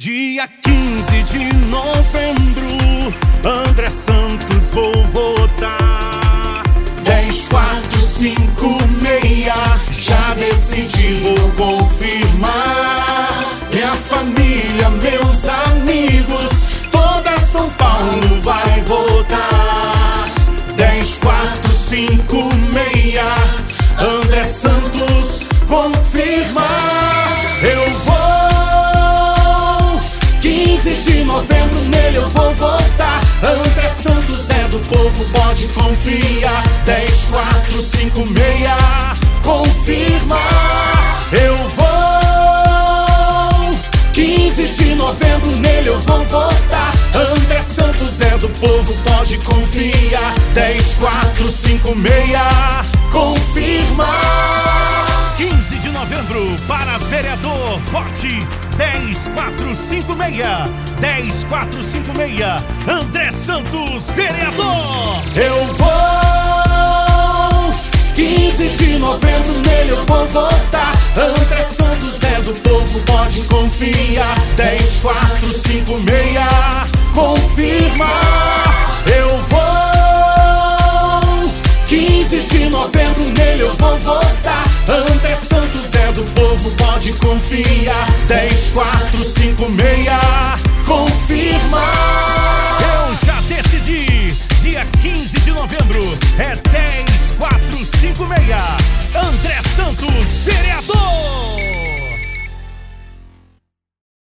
Dia 15 de novembro, André Santos vou votar. 10, 4, 5, 6, já decidi, vou confirmar. Minha família, meus amigos, toda São Paulo vai votar. 10, 4, 5, 6, André Santos, confirmar. Pode confiar. 10, 4, 5, 6, confirmar. Eu vou, 15 de novembro, nele eu vou votar. André Santos é do povo, pode confiar. 10, 4, 5, 6, confirmar. 15 de novembro, para vereador, vote 10456. 10456, André Santos, vereador. Eu de novembro, nele eu vou votar. André Santos é do povo, pode confiar. 10, 4, 5, 6, confirma. Eu vou. 15 de novembro, nele eu vou votar. André Santos é do povo, pode confiar. 10, 4, 5, 6, confirma. Eu já decidi, dia 15 de novembro é 10, 4, 5, 6 do.